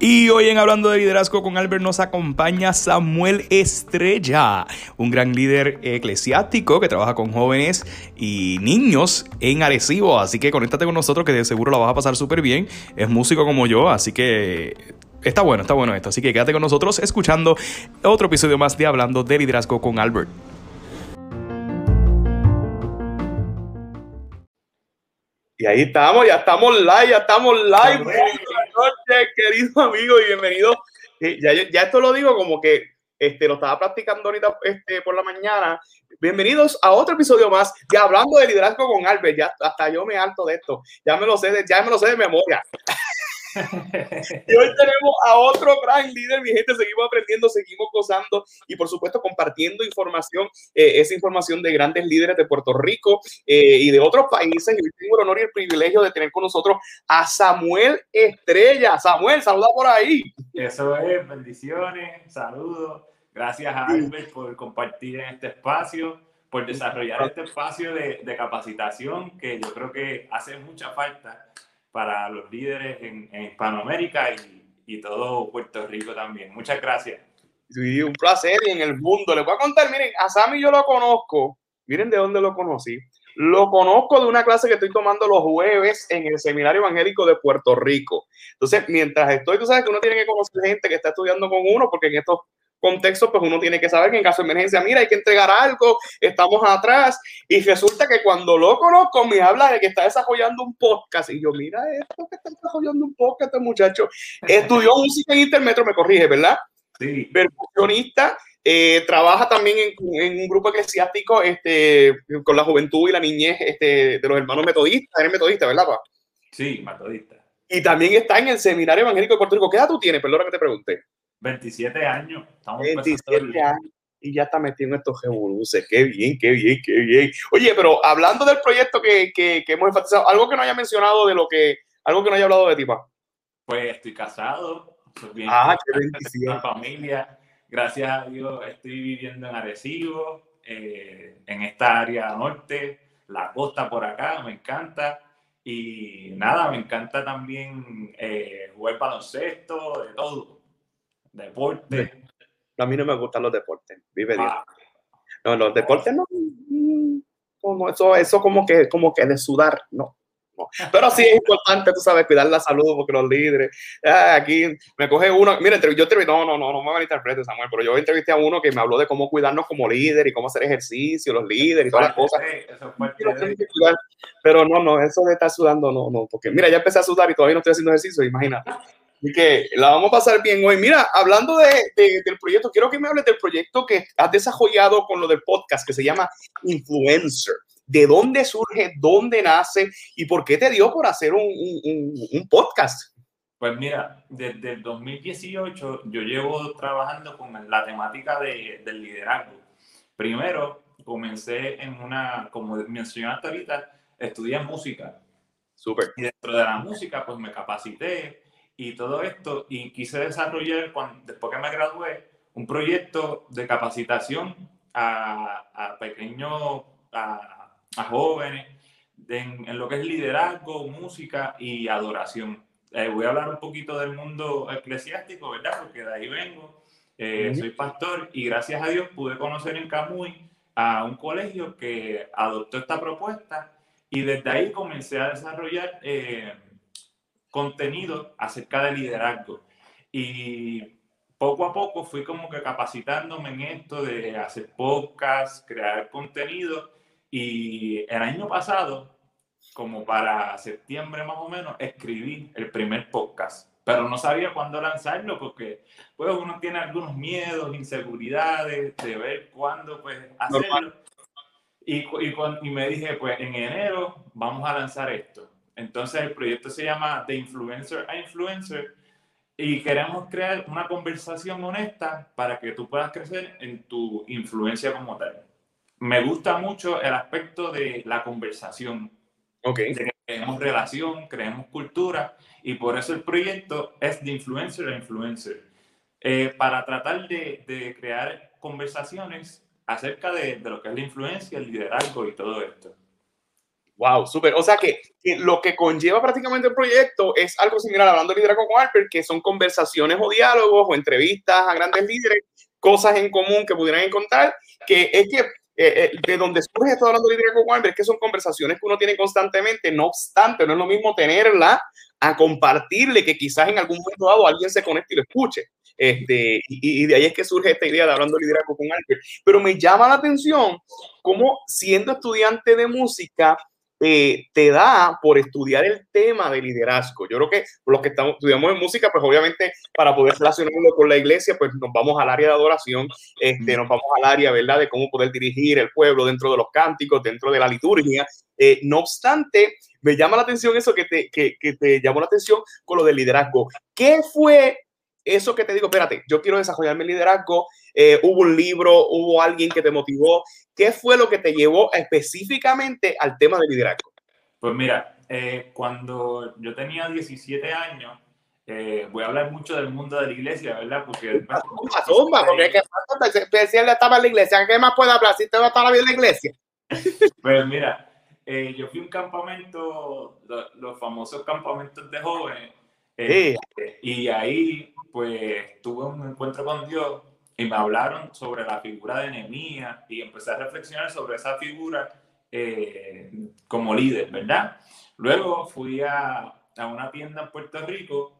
Y hoy en Hablando de Liderazgo con Albert nos acompaña Samuel Estrella, un gran líder eclesiástico que trabaja con jóvenes y niños en Arecibo. Así que conéctate con nosotros que de seguro la vas a pasar súper bien. Es músico como yo, así que está bueno, está bueno esto. Así que quédate con nosotros escuchando otro episodio más de Hablando de Liderazgo con Albert. Y ahí estamos, ya estamos live, ya estamos live. Buenas noches, querido amigo, y bienvenido. Eh, ya, ya, esto lo digo como que este, lo estaba practicando ahorita este, por la mañana. Bienvenidos a otro episodio más de Hablando de Liderazgo con Albert. Ya hasta yo me alto de esto. Ya me lo sé de, ya me lo sé de memoria. Y hoy tenemos a otro gran líder, mi gente. Seguimos aprendiendo, seguimos gozando y, por supuesto, compartiendo información, eh, esa información de grandes líderes de Puerto Rico eh, y de otros países. Y hoy tengo el honor y el privilegio de tener con nosotros a Samuel Estrella. Samuel, saluda por ahí. Eso es, bendiciones, saludos. Gracias a Albert por compartir en este espacio, por desarrollar este espacio de, de capacitación que yo creo que hace mucha falta para los líderes en, Hispanoamérica y, y, todo Puerto Rico también. Muchas gracias. Sí, un placer y en el mundo. Les voy a contar, miren, a Sammy yo lo conozco. Miren de dónde lo conocí. Lo conozco de una clase que estoy tomando los jueves en el Seminario Evangélico de Puerto Rico. Entonces, mientras estoy, tú sabes que uno tiene que conocer gente que está estudiando con uno, porque en estos contexto, pues uno tiene que saber que en caso de emergencia, mira, hay que entregar algo, estamos atrás. Y resulta que cuando lo conozco, me habla de que está desarrollando un podcast. Y yo, mira esto que está desarrollando un podcast, este muchacho. Estudió música en Intermetro, me corrige, ¿verdad? Sí. Percusionista. Eh, trabaja también en, un grupo eclesiástico este, con la juventud y la niñez este, de los hermanos metodistas. Eres metodista, ¿verdad, pa? Sí, metodista. Y también está en el Seminario Evangélico de Puerto Rico. ¿Qué edad tú tienes? Perdona que te pregunte. 27 años. Estamos 27 años. Y ya está metido en estos revoluces. Qué bien, qué bien, qué bien. Oye, pero hablando del proyecto que, que, que, hemos enfatizado, algo que no haya mencionado de lo que, algo que no haya hablado de ti, pa. Pues estoy casado. Bien, ah, qué bendición. familia. Gracias a Dios estoy viviendo en Arecibo, eh, en esta área norte, la costa por acá, me encanta. Y nada, me encanta también eh, jugar baloncesto, de todo Deporte. a mí no me gustan los deportes, vive Dios. Ah. No, los deportes no, no, eso, eso como que, como que de sudar, no. Pero sí es importante, tú sabes, cuidar la salud, porque los líderes, ah, aquí me coge uno, mira, yo entrevisté, no, no, no, no me van a interpretar, Samuel, pero yo entrevisté a uno que me habló de cómo cuidarnos como líder y cómo hacer ejercicio, los líderes y todas las cosas. Pero no, no, eso de estar sudando, no, no, porque mira, ya empecé a sudar y todavía no estoy haciendo ejercicio, imagínate. Así que la vamos a pasar bien hoy. Mira, hablando de, del proyecto, quiero que me hables del proyecto que has desarrollado con lo del podcast que se llama Influencer. ¿De dónde surge? ¿Dónde nace? ¿Y por qué te dio por hacer un, un, un podcast? Pues mira, desde el 2018 yo llevo trabajando con la temática de, del liderazgo. Primero, comencé en una, como mencionaste ahorita, estudié música. Súper. Y dentro de la música, pues me capacité, y todo esto, y quise desarrollar, cuando, después que me gradué, un proyecto de capacitación a, a pequeños, a, a jóvenes, en, lo que es liderazgo, música y adoración. Eh, voy a hablar un poquito del mundo eclesiástico, ¿verdad? Porque de ahí vengo. Eh, soy pastor y gracias a Dios pude conocer en Camuy a un colegio que adoptó esta propuesta y desde ahí comencé a desarrollar eh, contenido acerca del liderazgo. Y poco a poco fui como que capacitándome en esto de hacer podcast, crear contenido. Y el año pasado, como para septiembre más o menos, escribí el primer podcast. Pero no sabía cuándo lanzarlo porque pues, uno tiene algunos miedos, inseguridades de ver cuándo pues, hacerlo. Y, y, y me dije, pues en enero vamos a lanzar esto. Entonces el proyecto se llama De Influencer a Influencer y queremos crear una conversación honesta para que tú puedas crecer en tu influencia como tal. Me gusta mucho el aspecto de la conversación. Ok. De que creemos relación, creemos cultura y por eso el proyecto es de influencer a influencer. Eh, para tratar de, de, crear conversaciones acerca de, de lo que es la influencia, el liderazgo y todo esto. Wow, súper. O sea que, lo que conlleva prácticamente el proyecto es algo similar hablando de liderazgo con Alper, que son conversaciones o diálogos o entrevistas a grandes líderes, cosas en común que pudieran encontrar, que es que eh, eh, de donde surge esto hablando de liderazgo con Alper, es que son conversaciones que uno tiene constantemente, no obstante, no es lo mismo tenerla a compartirle que quizás en algún momento dado alguien se conecte y lo escuche. Este, y, de ahí es que surge esta idea de hablando de liderazgo con Alper. Pero me llama la atención cómo siendo estudiante de música, eh, te da por estudiar el tema de liderazgo. Yo creo que los que estamos, estudiamos en música, pues obviamente para poder relacionarlo con la iglesia, pues nos vamos al área de adoración, este, nos vamos al área, ¿verdad?, de cómo poder dirigir el pueblo dentro de los cánticos, dentro de la liturgia. Eh, no obstante, me llama la atención eso que te, que, que te llamó la atención con lo del liderazgo. ¿Qué fue eso que te digo, espérate, yo quiero desarrollar mi liderazgo, eh, hubo un libro, hubo alguien que te motivó, ¿qué fue lo que te llevó específicamente al tema del liderazgo? Pues mira, eh, cuando yo tenía 17 años, eh, voy a hablar mucho del mundo de la iglesia, ¿verdad? Porque... Zumba, porque es que especial estaba en la iglesia, ¿qué más puede hablar si te va a estar en la iglesia? Pues mira, yo fui a un campamento, los, famosos campamentos de jóvenes, y ahí pues tuve un encuentro con Dios y me hablaron sobre la figura de Nehemías y empecé a reflexionar sobre esa figura eh, como líder, ¿verdad? Luego fui a, a una tienda en Puerto Rico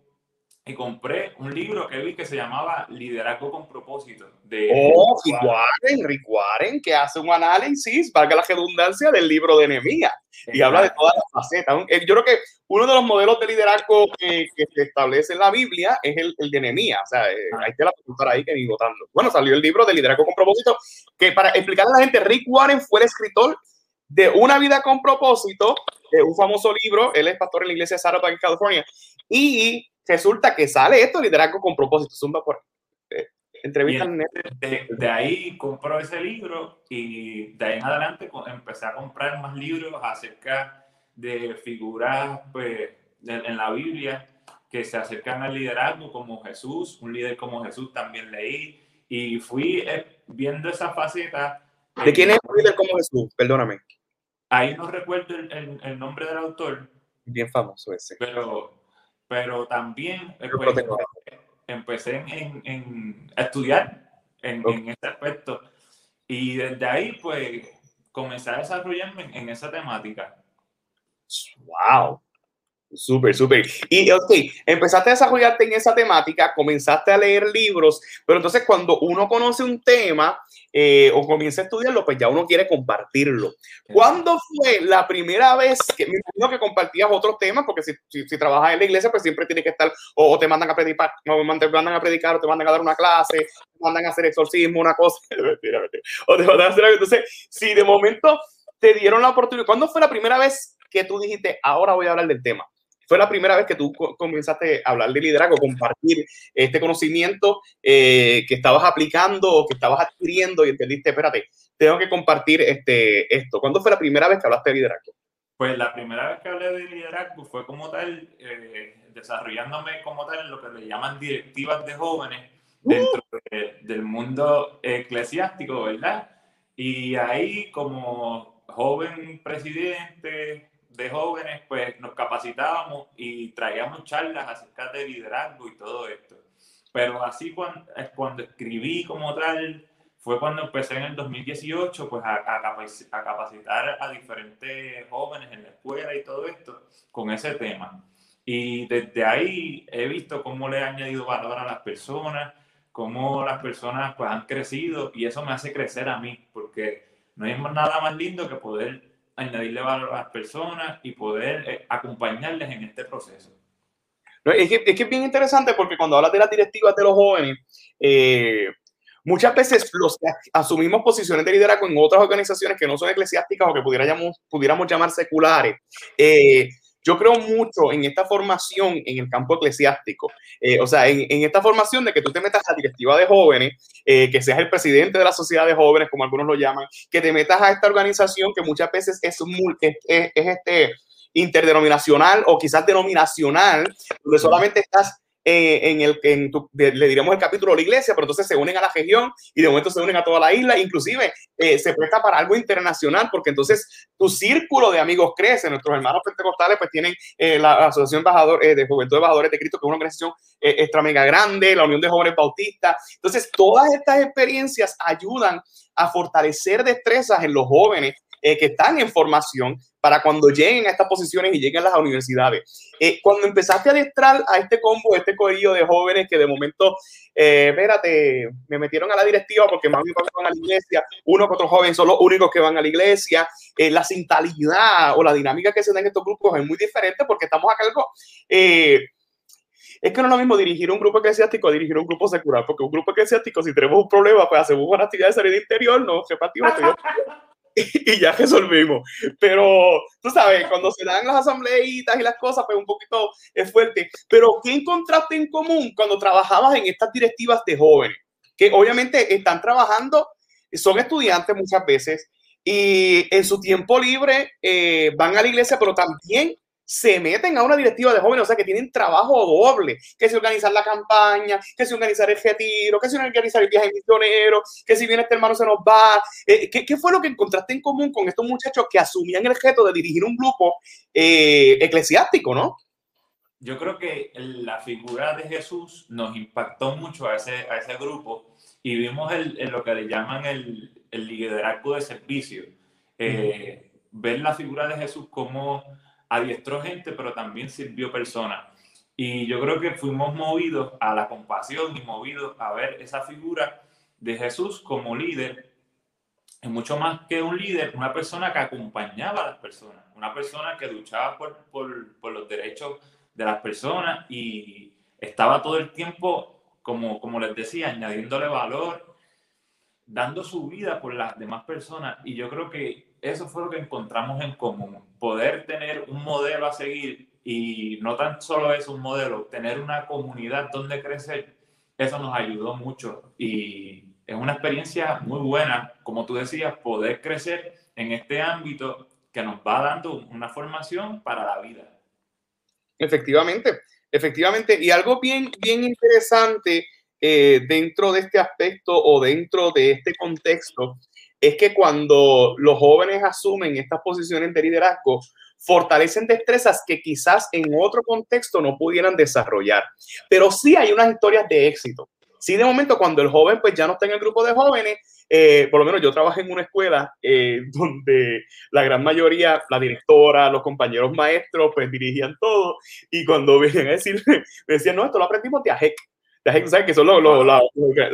y compré un libro que vi que se llamaba Liderazgo con propósito. De oh, Rick Warren, Rick Warren, que hace un análisis, valga la redundancia, del libro de Nehemías y habla de todas las facetas. Eh, yo creo que uno de los modelos de liderazgo que, se establece en la Biblia es el, el de Nehemías. O sea, eh, hay que la preguntar ahí que ni votando. Bueno, salió el libro de Liderazgo con propósito, que para explicarle a la gente, Rick Warren fue el escritor de Una vida con propósito, un famoso libro, él es pastor en la iglesia de Saddleback, California, y resulta que sale esto, liderazgo con propósito. Zumba por eh, entrevista de, de, ahí compró ese libro y de ahí en adelante empecé a comprar más libros acerca de figuras pues, en la Biblia que se acercan al liderazgo como Jesús, un líder como Jesús también leí y fui eh, viendo esa faceta. ¿De quién es un líder como Jesús? Perdóname. Ahí no recuerdo el, el nombre del autor. Bien famoso ese. Pero pero también eh, pues, empecé en, en, a estudiar en, en, este aspecto y desde ahí pues comencé a desarrollarme en, esa temática. ¡Wow! Súper, súper. Y, ok, empezaste a desarrollarte en esa temática, comenzaste a leer libros, pero entonces cuando uno conoce un tema eh, o comienza a estudiarlo, pues ya uno quiere compartirlo. ¿Cuándo fue la primera vez que me imagino que compartías otros temas? Porque si, si, trabajas en la iglesia, pues siempre tiene que estar, o, te mandan a predicar, o te mandan a predicar, o te mandan a dar una clase, te mandan a hacer exorcismo, una cosa, o te mandan a hacer algo. Entonces, si de momento te dieron la oportunidad, ¿cuándo fue la primera vez que tú dijiste, ahora voy a hablar del tema? Fue la primera vez que tú comenzaste a hablar de liderazgo, compartir este conocimiento eh, que estabas aplicando o que estabas adquiriendo y entendiste, espérate, tengo que compartir este, esto. ¿Cuándo fue la primera vez que hablaste de liderazgo? Pues la primera vez que hablé de liderazgo fue como tal, eh, desarrollándome como tal en lo que le llaman directivas de jóvenes uh. dentro del mundo eclesiástico, ¿verdad? Y ahí como joven presidente, de jóvenes, pues nos capacitábamos y traíamos charlas acerca de liderazgo y todo esto. Pero así cuando, cuando escribí como tal, fue cuando empecé en el 2018 pues a, a, capacitar a diferentes jóvenes en la escuela y todo esto con ese tema. Y desde ahí he visto cómo le he añadido valor a las personas, cómo las personas pues han crecido y eso me hace crecer a mí, porque no hay nada más lindo que poder añadirle valor a las personas y poder eh, acompañarles en este proceso. es, que, es, bien interesante porque cuando hablas de las directivas de los jóvenes, eh, muchas veces los asumimos posiciones de liderazgo en otras organizaciones que no son eclesiásticas o que pudiéramos, pudiéramos llamar seculares. Eh, yo creo mucho en esta formación en el campo eclesiástico, eh, o sea, en, esta formación de que tú te metas a la directiva de jóvenes, eh, que seas el presidente de la sociedad de jóvenes, como algunos lo llaman, que te metas a esta organización que muchas veces es, es, este interdenominacional o quizás denominacional, donde solamente estás eh, en el en le diríamos el capítulo de la iglesia, pero entonces se unen a la región y de momento se unen a toda la isla, inclusive eh, se presta para algo internacional, porque entonces tu círculo de amigos crece. Nuestros hermanos pentecostales pues tienen eh, la, Asociación Embajador, de Juventud de Embajadores de Cristo, que es una organización extra mega grande, la Unión de Jóvenes Bautistas. Entonces, todas estas experiencias ayudan a fortalecer destrezas en los jóvenes eh, que están en formación para cuando lleguen a estas posiciones y lleguen a las universidades. Eh, cuando empezaste a adestrar a este combo, este corillo de jóvenes que de momento, eh, espérate, me metieron a la directiva porque más papá van a la iglesia, uno que otro joven son los únicos que van a la iglesia, la sintalidad o la dinámica que se da en estos grupos es muy diferente porque estamos a cargo es que no es lo mismo dirigir un grupo eclesiástico a dirigir un grupo secular, porque un grupo eclesiástico, si tenemos un problema, pues hacemos una actividad de salida interior, no, repartimos y ya resolvimos. Pero tú sabes, cuando se dan las asambleitas y las cosas, pues un poquito es fuerte. Pero ¿qué encontraste en común cuando trabajabas en estas directivas de jóvenes? Que obviamente están trabajando, son estudiantes muchas veces y en su tiempo libre eh, van a la iglesia, pero también se meten a una directiva de jóvenes, o sea, que tienen trabajo doble, que si organizar la campaña, que si organizar el retiro, que si organizar el viaje misionero, que si viene este hermano se nos va. Eh, ¿qué, fue lo que encontraste en común con estos muchachos que asumían el reto de dirigir un grupo eh, eclesiástico, no? Yo creo que la figura de Jesús nos impactó mucho a ese, a ese grupo y vimos el, lo que le llaman el, el liderazgo de servicio. Eh, ver la figura de Jesús como adiestró gente, pero también sirvió personas. Y yo creo que fuimos movidos a la compasión y movidos a ver esa figura de Jesús como líder. Es mucho más que un líder, una persona que acompañaba a las personas, una persona que luchaba por, por, por los derechos de las personas y estaba todo el tiempo, como, como les decía, añadiéndole valor, dando su vida por las demás personas. Y yo creo que eso fue lo que encontramos en común, poder tener un modelo a seguir y no tan solo es un modelo, tener una comunidad donde crecer, eso nos ayudó mucho y es una experiencia muy buena, como tú decías, poder crecer en este ámbito que nos va dando una formación para la vida. Efectivamente, efectivamente, y algo bien, bien interesante eh, dentro de este aspecto o dentro de este contexto es que cuando los jóvenes asumen estas posiciones de liderazgo, fortalecen destrezas que quizás en otro contexto no pudieran desarrollar. Pero sí hay unas historias de éxito. Sí, de momento, cuando el joven pues ya no está en el grupo de jóvenes, eh, por lo menos yo trabajé en una escuela eh, donde la gran mayoría, la directora, los compañeros maestros, pues dirigían todo. Y cuando venían a decir, me decían, no, esto lo aprendimos de AJEC la que son la,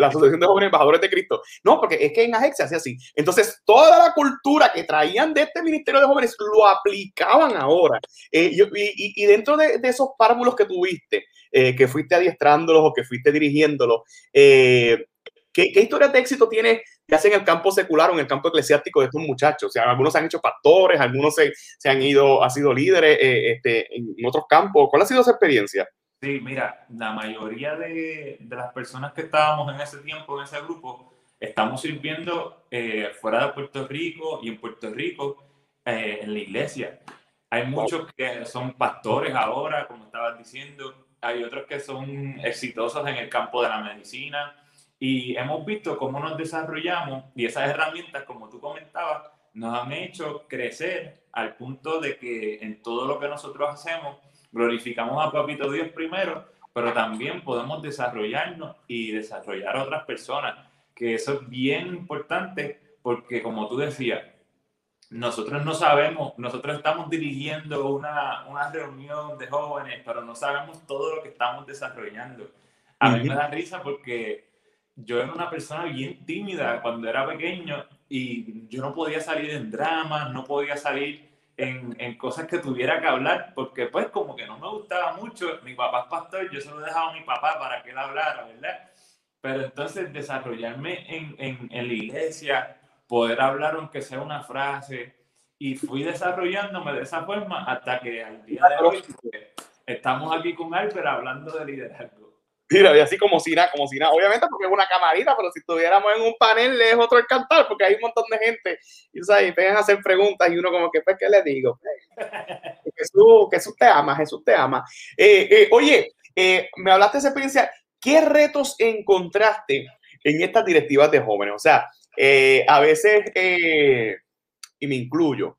Asociación de Jóvenes Embajadores de Cristo. No, porque es que en AJEC se hace así. Entonces, toda la cultura que traían de este Ministerio de Jóvenes lo aplicaban ahora. Eh, y, dentro de, esos párvulos que tuviste, eh, que fuiste adiestrándolos o que fuiste dirigiéndolos, eh, ¿qué, ¿qué, historias de éxito tienes que hacen en el campo secular o en el campo eclesiástico de estos muchachos? O sea, algunos se han hecho pastores, algunos se, se han ido, han sido líderes este, en otros campos. ¿Cuál ha sido esa experiencia? Sí, mira, la mayoría de, de, las personas que estábamos en ese tiempo, en ese grupo, estamos sirviendo eh, fuera de Puerto Rico y en Puerto Rico eh, en la iglesia. Hay muchos que son pastores ahora, como estabas diciendo, hay otros que son exitosos en el campo de la medicina y hemos visto cómo nos desarrollamos y esas herramientas, como tú comentabas, nos han hecho crecer al punto de que en todo lo que nosotros hacemos, glorificamos a Papito Dios primero, pero también podemos desarrollarnos y desarrollar a otras personas, que eso es bien importante porque como tú decías, nosotros no sabemos, nosotros estamos dirigiendo una, una reunión de jóvenes, pero no sabemos todo lo que estamos desarrollando. A mí me da risa porque yo era una persona bien tímida cuando era pequeño y yo no podía salir en dramas, no podía salir en, cosas que tuviera que hablar, porque pues como que no me gustaba mucho, mi papá es pastor, yo se lo dejaba a mi papá para que él hablara, ¿verdad? Pero entonces desarrollarme en, en, la iglesia, poder hablar aunque sea una frase, y fui desarrollándome de esa forma hasta que al día de hoy estamos aquí con Albert hablando de liderazgo. Mira, y así como si nada, como si nada. Obviamente porque es una camarita, pero si estuviéramos en un panel es otro el cantar, porque hay un montón de gente y, ¿sabes? y a hacer preguntas y uno como que, pues, ¿qué le digo? Jesús, Jesús te ama, Jesús te ama. Eh, eh, oye, eh, me hablaste de esa experiencia. ¿Qué retos encontraste en estas directivas de jóvenes? O sea, a veces, y me incluyo,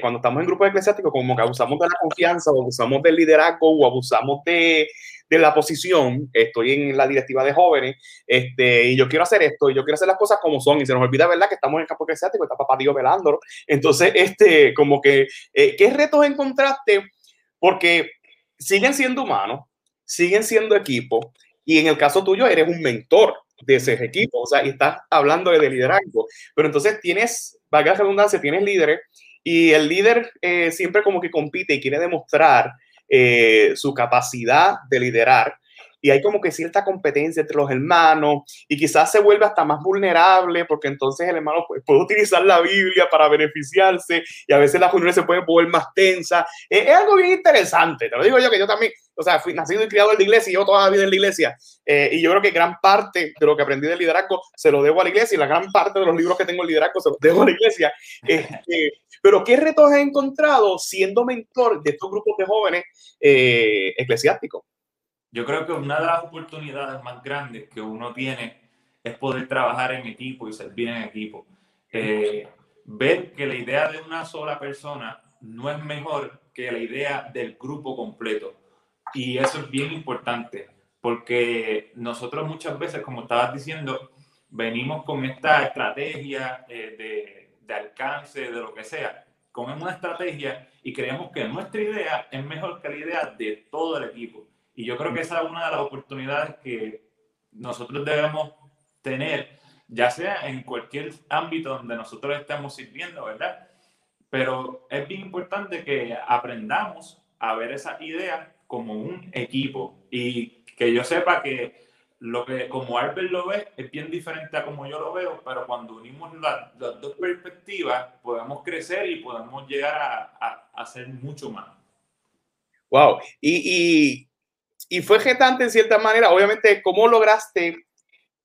cuando estamos en grupos eclesiásticos, como que abusamos de la confianza o abusamos del liderazgo o abusamos de, de la posición, estoy en la directiva de jóvenes, este, y yo quiero hacer esto, y yo quiero hacer las cosas como son, y se nos olvida, ¿verdad?, que estamos en el campo eclesiástico, está papá Dios velándolo. Entonces, este, como que, eh, ¿qué retos encontraste? Porque siguen siendo humanos, siguen siendo equipo, y en el caso tuyo eres un mentor de ese equipo, o sea, y estás hablando de liderazgo, pero entonces tienes, valga la redundancia, tienes líderes, y el líder eh, siempre como que compite y quiere demostrar eh, su capacidad de liderar. Y hay como que cierta competencia entre los hermanos y quizás se vuelve hasta más vulnerable porque entonces el hermano puede, utilizar la Biblia para beneficiarse y a veces las reuniones se pueden volver más tensas. Es, algo bien interesante, te lo digo yo que yo también, o sea, fui nacido y criado en la iglesia y yo toda la vida en la iglesia. Eh, y yo creo que gran parte de lo que aprendí del liderazgo se lo debo a la iglesia y la gran parte de los libros que tengo en liderazgo se los debo a la iglesia. Este, pero ¿qué retos has encontrado siendo mentor de estos grupos de jóvenes eh, eclesiásticos? Yo creo que una de las oportunidades más grandes que uno tiene es poder trabajar en equipo y servir en equipo. Eh, ver que la idea de una sola persona no es mejor que la idea del grupo completo. Y eso es bien importante, porque nosotros muchas veces, como estabas diciendo, venimos con esta estrategia eh, de alcance, de lo que sea, con una estrategia y creemos que nuestra idea es mejor que la idea de todo el equipo. Y yo creo que esa es una de las oportunidades que nosotros debemos tener, ya sea en cualquier ámbito donde nosotros estemos sirviendo, ¿verdad? Pero es bien importante que aprendamos a ver esa idea como un equipo y que yo sepa que lo que como Albert lo ve es bien diferente a como yo lo veo, pero cuando unimos las, dos perspectivas podemos crecer y podemos llegar a, hacer mucho más. Wow, y, y, y fue getante en cierta manera, obviamente, ¿cómo lograste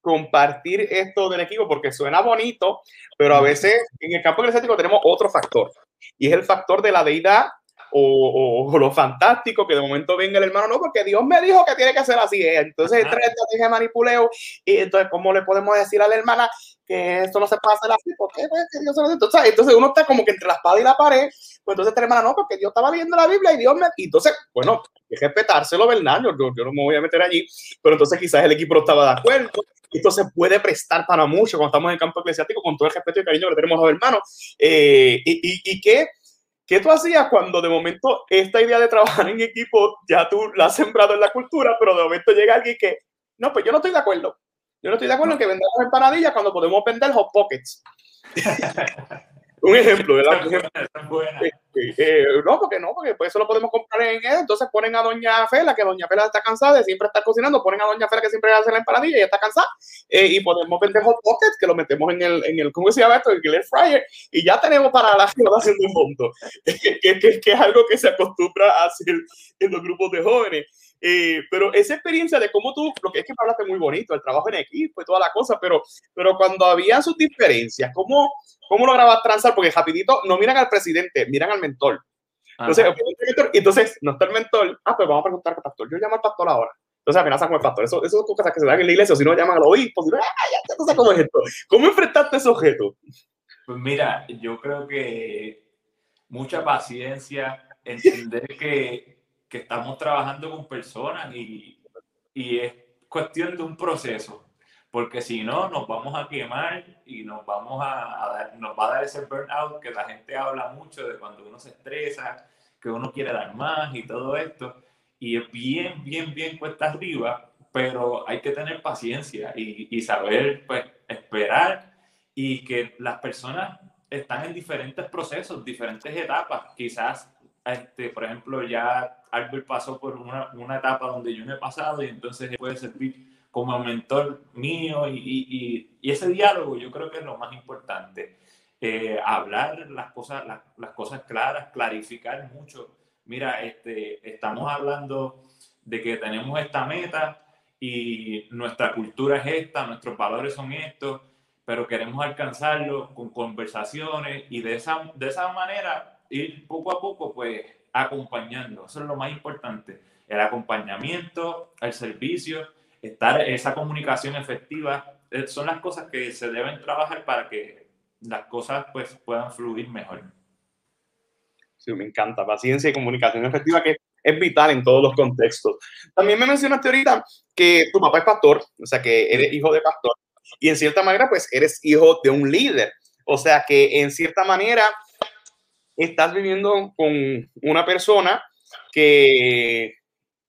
compartir esto del equipo? Porque suena bonito, pero a veces en el campo eclesiástico tenemos otro factor, y es el factor de la deidad o, lo fantástico que de momento venga el hermano, no, porque Dios me dijo que tiene que ser así. Entonces, entra estrategia de manipuleo y entonces, ¿cómo le podemos decir a la hermana que esto no se puede hacer así? porque pues, Dios entonces, entonces uno está como que entre la espada y la pared, pues entonces la hermana, no, porque Dios estaba leyendo la Biblia y Dios me... Y entonces, bueno, hay que respetárselo, ¿verdad? Yo, yo, no me voy a meter allí, pero entonces quizás el equipo no estaba de acuerdo. Esto se puede prestar para mucho cuando estamos en el campo eclesiástico con todo el respeto y cariño que tenemos a los hermanos. Eh, y, y, y que ¿Qué tú hacías cuando de momento esta idea de trabajar en equipo ya tú la has sembrado en la cultura, pero de momento llega alguien que, no, pues yo no estoy de acuerdo. Yo no estoy de acuerdo en que vendamos empanadillas cuando podemos vender hot pockets. un ejemplo, ¿verdad? Este, eh, no, porque no, porque pues eso lo podemos comprar en él. Entonces ponen a Doña Fela, que Doña Fela está cansada de siempre estar cocinando, ponen a Doña Fela que siempre hace la empanadilla y está cansada. Eh, y podemos vender hot pockets que lo metemos en el, en el ¿cómo se llama esto? El grill fryer. Y ya tenemos para la ciudad haciendo un monto. que, que, que, es algo que se acostumbra a hacer en los grupos de jóvenes. Eh, pero esa experiencia de cómo tú, lo que es que me hablaste muy bonito, el trabajo en equipo y toda la cosa, pero, pero cuando había sus diferencias, ¿cómo, cómo lograbas transar? Porque rapidito no miran al presidente, miran al mentor. Entonces, entonces, no está el mentor, ah, pues vamos a preguntar al pastor, yo llamo al pastor ahora. Entonces amenazan con el pastor. Eso, eso son cosas que se dan en la iglesia, o si no llaman al obispo, si no, ya, ya cómo es esto. ¿Cómo enfrentaste ese objeto? Pues mira, yo creo que mucha paciencia, entender que que estamos trabajando con personas y, y es cuestión de un proceso, porque si no, nos vamos a quemar y nos, vamos a, dar, nos va a dar ese burnout que la gente habla mucho de cuando uno se estresa, que uno quiere dar más y todo esto. Y es bien, bien, bien cuesta arriba, pero hay que tener paciencia y, y saber pues, esperar y que las personas están en diferentes procesos, diferentes etapas. Quizás, este, por ejemplo, ya Albert pasó por una, una, etapa donde yo no he pasado y entonces puede servir como mentor mío y, y, y, ese diálogo yo creo que es lo más importante. Eh, hablar las cosas, las, las, cosas claras, clarificar mucho. Mira, este, estamos hablando de que tenemos esta meta y nuestra cultura es esta, nuestros valores son estos, pero queremos alcanzarlo con conversaciones y de esa, de esa manera ir poco a poco, pues acompañando. Eso es lo más importante. El acompañamiento, el servicio, estar esa comunicación efectiva, eh, son las cosas que se deben trabajar para que las cosas pues puedan fluir mejor. Sí, me encanta. Paciencia y comunicación efectiva que es vital en todos los contextos. También me mencionaste ahorita que tu papá es pastor, o sea que eres hijo de pastor y en cierta manera pues eres hijo de un líder. O sea que en cierta manera estás viviendo con una persona que,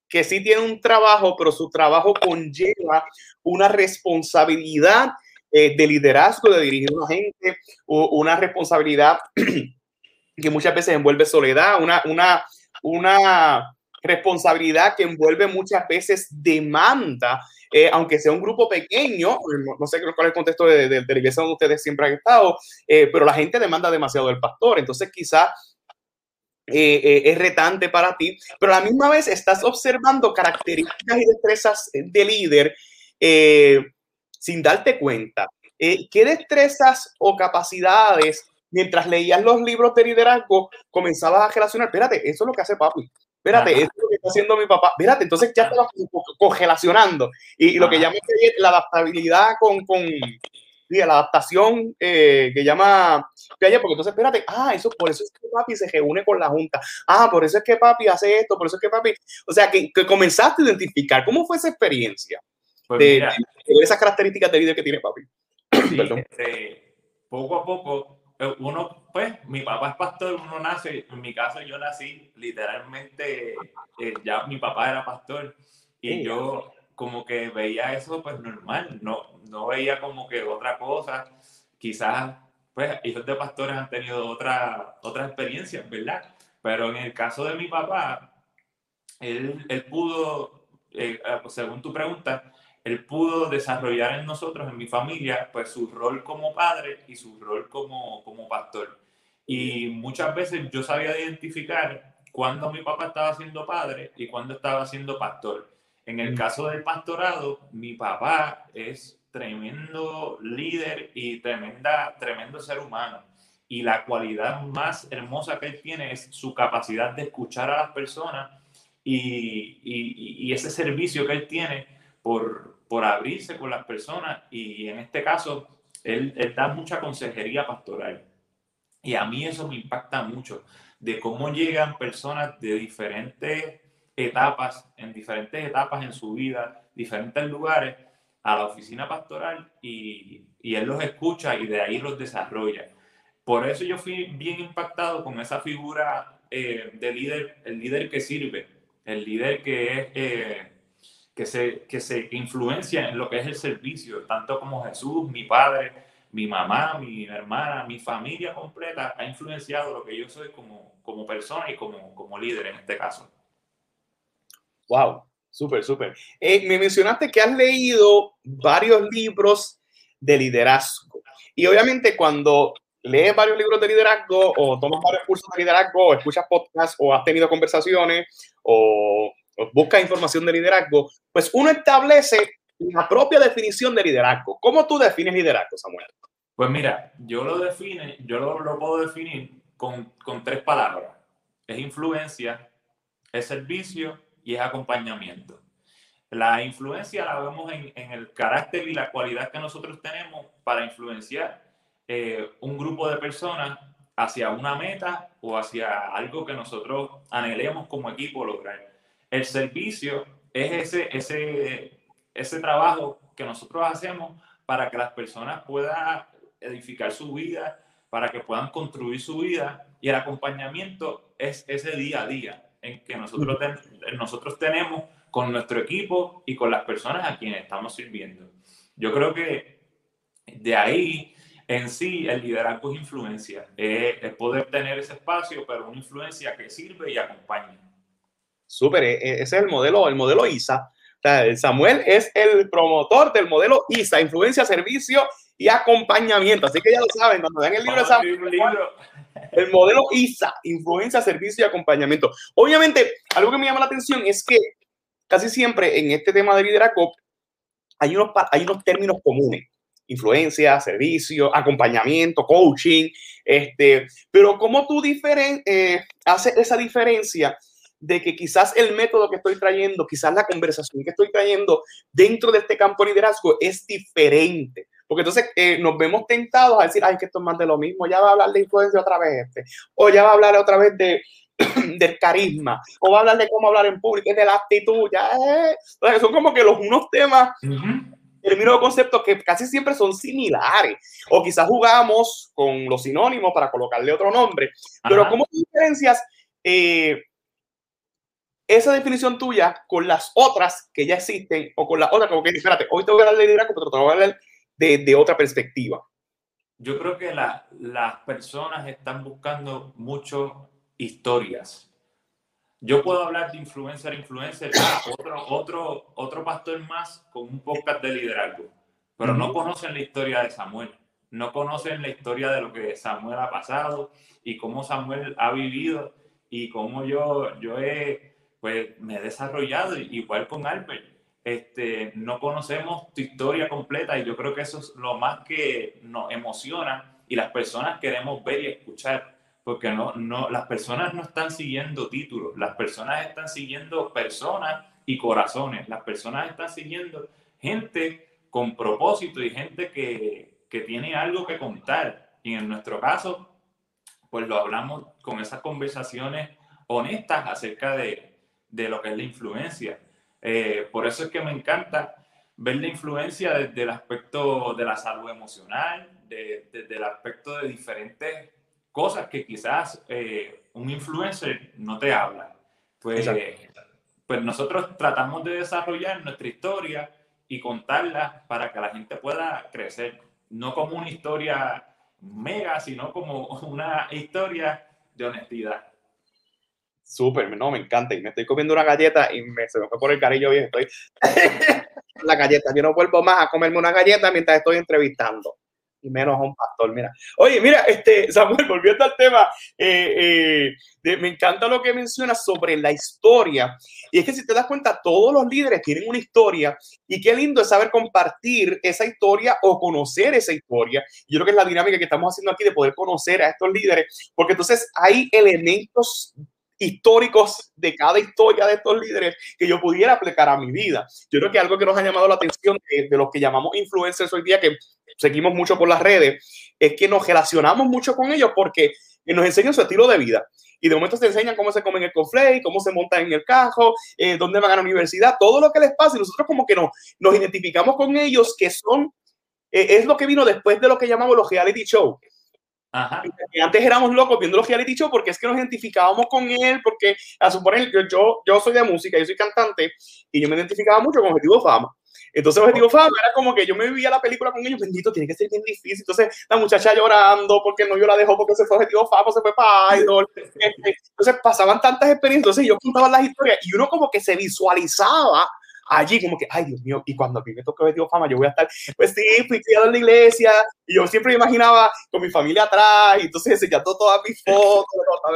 que sí tiene un trabajo, pero su trabajo conlleva una responsabilidad eh, de liderazgo, de dirigir a una gente, una responsabilidad que muchas veces envuelve soledad, una, una, una responsabilidad que envuelve muchas veces demanda, eh, aunque sea un grupo pequeño, no, sé cuál es el contexto de, de, la iglesia donde ustedes siempre han estado, eh, pero la gente demanda demasiado del pastor, entonces quizá eh, es retante para ti, pero a la misma vez estás observando características y destrezas de líder sin darte cuenta. ¿Qué destrezas o capacidades mientras leías los libros de liderazgo comenzabas a relacionar? Espérate, eso es lo que hace papi espérate, esto es lo que está haciendo mi papá, espérate, entonces ya estaba congelacionando. Y, lo que llama la adaptabilidad con, con la adaptación eh, que llama porque entonces espérate, ah, eso por eso es que papi se reúne con la junta, ah, por eso es que papi hace esto, por eso es que papi, o sea, que, que comenzaste a identificar, ¿cómo fue esa experiencia pues de, esas características de líder que tiene papi? Este, poco a poco uno, pues, mi papá es pastor, uno nace, en mi caso yo nací literalmente, eh, ya mi papá era pastor y yo como que veía eso pues normal, no, no veía como que otra cosa, quizás pues hijos de pastores han tenido otra, otra experiencia, ¿verdad? Pero en el caso de mi papá, él, él pudo, eh, según tu pregunta, él pudo desarrollar en nosotros, en mi familia, pues su rol como padre y su rol como, como pastor. Y muchas veces yo sabía identificar cuándo mi papá estaba siendo padre y cuándo estaba siendo pastor. En el mm. caso del pastorado, mi papá es tremendo líder y tremenda, tremendo ser humano. Y la cualidad más hermosa que él tiene es su capacidad de escuchar a las personas y, y, y ese servicio que él tiene por, por abrirse con las personas y en este caso, él, da mucha consejería pastoral. Y a mí eso me impacta mucho, de cómo llegan personas de diferentes etapas, en diferentes etapas en su vida, diferentes lugares, a la oficina pastoral y, y él los escucha y de ahí los desarrolla. Por eso yo fui bien impactado con esa figura eh, de líder, el líder que sirve, el líder que es eh, que se, que se influencia en lo que es el servicio, tanto como Jesús, mi padre, mi mamá, mi hermana, mi familia completa ha influenciado lo que yo soy como, como persona y como, como líder en este caso. Wow, súper, súper. Eh, me mencionaste que has leído varios libros de liderazgo. Y obviamente cuando lees varios libros de liderazgo o tomas varios cursos de liderazgo o escuchas podcasts o has tenido conversaciones o busca información de liderazgo, pues uno establece la propia definición de liderazgo. ¿Cómo tú defines liderazgo, Samuel? Pues mira, yo lo define, yo lo, puedo definir con, con, tres palabras. Es influencia, es servicio y es acompañamiento. La influencia la vemos en, en el carácter y la cualidad que nosotros tenemos para influenciar eh, un grupo de personas hacia una meta o hacia algo que nosotros anhelemos como equipo lograr. El servicio es ese, ese, ese trabajo que nosotros hacemos para que las personas puedan edificar su vida, para que puedan construir su vida. Y el acompañamiento es ese día a día en que nosotros, nosotros tenemos con nuestro equipo y con las personas a quienes estamos sirviendo. Yo creo que de ahí en sí el liderazgo es influencia, es poder tener ese espacio, pero una influencia que sirve y acompaña. Súper, e, e, ese es el modelo, el modelo ISA. Samuel es el promotor del modelo ISA, influencia, servicio y acompañamiento. Así que ya lo saben, cuando vean el libro de Samuel, el modelo ISA, influencia, servicio y acompañamiento. Obviamente, algo que me llama la atención es que casi siempre en este tema de liderazgo hay unos, hay unos términos comunes. influencia, servicio, acompañamiento, coaching, este, pero ¿cómo tú diferen, eh, haces esa diferencia de que quizás el método que estoy trayendo, quizás la conversación que estoy trayendo dentro de este campo de liderazgo es diferente? Porque entonces eh, nos vemos tentados a decir, ay, que esto es más de lo mismo, ya va a hablar de influencia otra vez este, o ya va a hablar otra vez de, del carisma, o va a hablar de cómo hablar en público, de la actitud, ya es. son como que los unos temas, el mismo concepto que casi siempre son similares, o quizás jugamos con los sinónimos para colocarle otro nombre, pero ¿cómo diferencias eh, esa definición tuya con las otras que ya existen, o con las otras, como que, espérate, hoy te voy a hablar de liderazgo, pero te voy a hablar de, de otra perspectiva? Yo creo que la, las personas están buscando mucho historias. Yo puedo hablar de influencer, influencer, otro, otro, otro pastor más con un podcast de liderazgo, pero no conocen la historia de Samuel, no conocen la historia de lo que Samuel ha pasado y cómo Samuel ha vivido y cómo yo, yo he, pues, me he desarrollado, igual con Albert. Este, no conocemos tu historia completa y yo creo que eso es lo más que nos emociona y las personas queremos ver y escuchar porque no, no, las personas no están siguiendo títulos, las personas están siguiendo personas y corazones, las personas están siguiendo gente con propósito y gente que, que tiene algo que contar. Y en nuestro caso, pues lo hablamos con esas conversaciones honestas acerca de, de lo que es la influencia. Eh, por eso es que me encanta ver la influencia desde el aspecto de la salud emocional, desde el aspecto de diferentes cosas que quizás eh, un influencer no te habla. Pues, pues nosotros tratamos de desarrollar nuestra historia y contarla para que la gente pueda crecer, no como una historia mega, sino como una historia de honestidad. Súper, no, me encanta. Y me estoy comiendo una galleta y me, se me fue por el carillo bien. Estoy la galleta. Yo no vuelvo más a comerme una galleta mientras estoy entrevistando y menos a un pastor. Mira, oye, mira, este, Samuel, volviendo al tema, eh, eh, me encanta lo que mencionas sobre la historia. Y es que si te das cuenta, todos los líderes tienen una historia y qué lindo es saber compartir esa historia o conocer esa historia. Yo creo que es la dinámica que estamos haciendo aquí de poder conocer a estos líderes, porque entonces hay elementos históricos de cada historia de estos líderes que yo pudiera aplicar a mi vida. Yo creo que algo que nos ha llamado la atención de, de los que llamamos influencers hoy día, que seguimos mucho por las redes, es que nos relacionamos mucho con ellos porque nos enseñan su estilo de vida. Y de momento se enseñan cómo se comen el conflay, cómo se montan en el cajo, eh, dónde van a la universidad, todo lo que les pasa. Y nosotros como que nos, nos identificamos con ellos, que son, eh, es lo que vino después de lo que llamamos los reality show. Antes éramos locos viendo los reality show porque es que nos identificábamos con él, porque a suponer, yo, yo, yo soy de música, yo soy cantante y yo me identificaba mucho con Objetivo Fama. Entonces, Objetivo Fama era como que yo me vivía la película con ellos, bendito, tiene que ser bien difícil. Entonces, la muchacha llorando porque no yo la dejó porque se fue Objetivo Fama, se fue para Idol. Este, entonces, pasaban tantas experiencias. Entonces, yo contaba las historias y uno como que se visualizaba allí como que, ay Dios mío, y cuando a mí me toque Objetivo Fama, yo voy a estar, pues sí, fui criado en la iglesia, y yo siempre me imaginaba con mi familia atrás, y entonces enseñando todas mis fotos,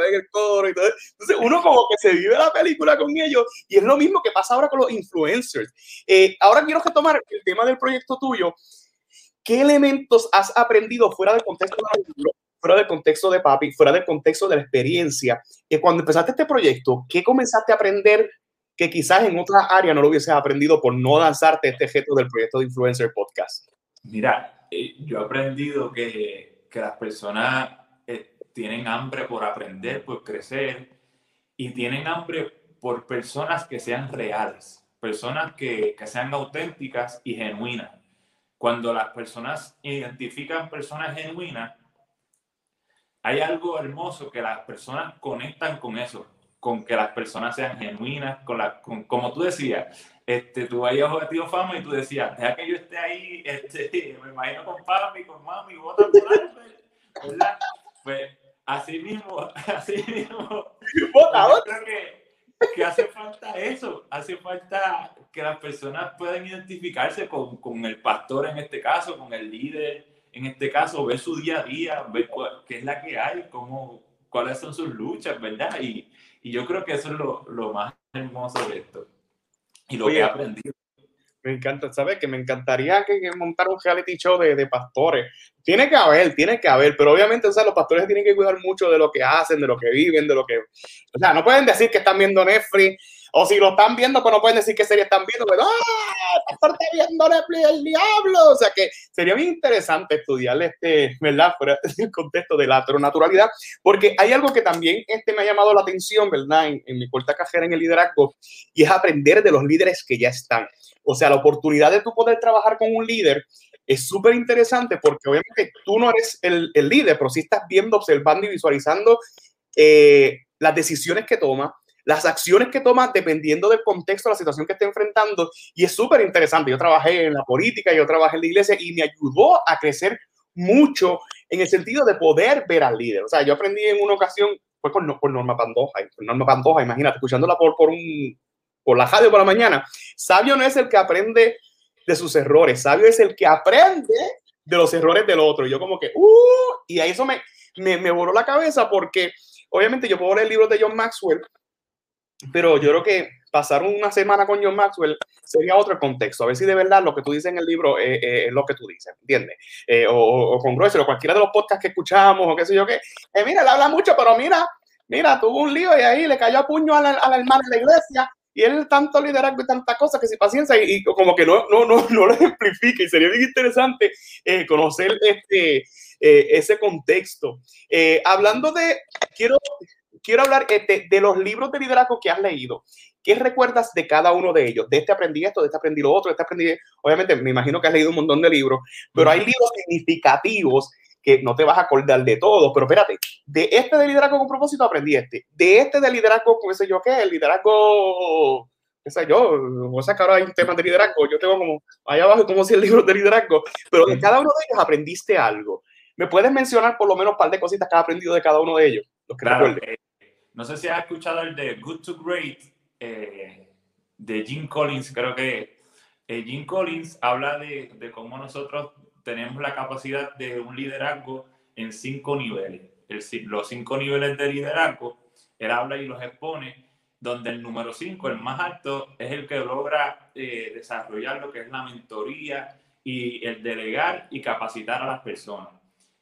en el coro, y todo. Entonces uno como que se vive la película con ellos, y es lo mismo que pasa ahora con los influencers. Eh, ahora quiero retomar el tema del proyecto tuyo. ¿Qué elementos has aprendido fuera del contexto de fuera del contexto de papi, fuera del contexto de la experiencia? Que cuando empezaste este proyecto, ¿qué comenzaste a aprender que quizás en otra área no lo hubieses aprendido por no lanzarte este gesto del proyecto de Influencer Podcast? Mira, eh, yo he aprendido que, que las personas eh, tienen hambre por aprender, por crecer y tienen hambre por personas que sean reales, personas que, que sean auténticas y genuinas. Cuando las personas identifican personas genuinas, hay algo hermoso que las personas conectan con eso con que las personas sean genuinas, con la, como tú decías, este, tú vayas a Objetivo Fama y tú decías, deja que yo esté ahí, este, me imagino con papi, con mami, vota por ¿verdad? Pues así mismo, así mismo, ¿Vota, creo que, que, hace falta eso, hace falta que las personas puedan identificarse con, con el pastor en este caso, con el líder en este caso, ver su día a día, ver qué es la que hay, cómo, cuáles son sus luchas, ¿verdad? Y, y yo creo que eso es lo, lo más hermoso de esto y lo que he aprendido. Me encanta, ¿sabes? Que me encantaría que, montar un reality show de, de, pastores. Tiene que haber, tiene que haber, pero obviamente, o sea, los pastores tienen que cuidar mucho de lo que hacen, de lo que viven, de lo que... O sea, no pueden decir que están viendo Netflix, o si lo están viendo, pues no pueden decir qué serie están viendo, pero ¡ah! Pastor está viendo el diablo. O sea que sería bien interesante estudiar este, ¿verdad? Fuera del contexto de la naturalidad, porque hay algo que también este me ha llamado la atención, ¿verdad? En, en mi corta cajera en el liderazgo, y es aprender de los líderes que ya están. O sea, la oportunidad de tú poder trabajar con un líder es súper interesante porque obviamente tú no eres el, el, líder, pero sí estás viendo, observando y visualizando eh, las decisiones que toma, las acciones que toma dependiendo del contexto, la situación que esté enfrentando. Y es súper interesante. Yo trabajé en la política, yo trabajé en la iglesia y me ayudó a crecer mucho en el sentido de poder ver al líder. O sea, yo aprendí en una ocasión, fue por, por Norma Pandoja, Norma Pandoja, imagínate, escuchándola por, por un por la radio por la mañana. Sabio no es el que aprende de sus errores, sabio es el que aprende de los errores del otro. Y yo como que, uh, y a eso me, me, me voló la cabeza porque obviamente yo puedo leer libros de John Maxwell, pero yo creo que pasar una semana con John Maxwell sería otro contexto. A ver si de verdad lo que tú dices en el libro es, es lo que tú dices, ¿entiendes? Eh, o, o, con Grueso, o cualquiera de los podcasts que escuchamos, o qué sé yo qué. Eh, mira, él habla mucho, pero mira, mira, tuvo un lío y ahí le cayó a puño a la, a la hermana de la iglesia y él tanto liderazgo y tanta cosa que si paciencia y, como que no, no, no, no lo ejemplifica y sería bien interesante eh, conocer este, eh, ese contexto. Eh, hablando de, quiero, quiero hablar este, de los libros de liderazgo que has leído. ¿Qué recuerdas de cada uno de ellos? De este aprendí esto, de este aprendí lo otro, de este aprendí... Obviamente, me imagino que has leído un montón de libros, pero hay libros significativos que no te vas a acordar de todo, pero espérate, de este de liderazgo con propósito aprendí este, de este de liderazgo, qué sé yo qué, el liderazgo, qué sé yo, o sea que ahora hay un tema de liderazgo, yo tengo como, allá abajo como si el libro de liderazgo, pero de cada uno de ellos aprendiste algo. ¿Me puedes mencionar por lo menos un par de cositas que has aprendido de cada uno de ellos? Los que claro, no sé si has escuchado el de Good to Great, eh, de Jim Collins, creo que eh, Jim Collins habla de, de cómo nosotros tenemos la capacidad de un liderazgo en cinco niveles. El, los cinco niveles de liderazgo, él habla y los expone, donde el número cinco, el más alto, es el que logra eh, desarrollar lo que es la mentoría y el delegar y capacitar a las personas.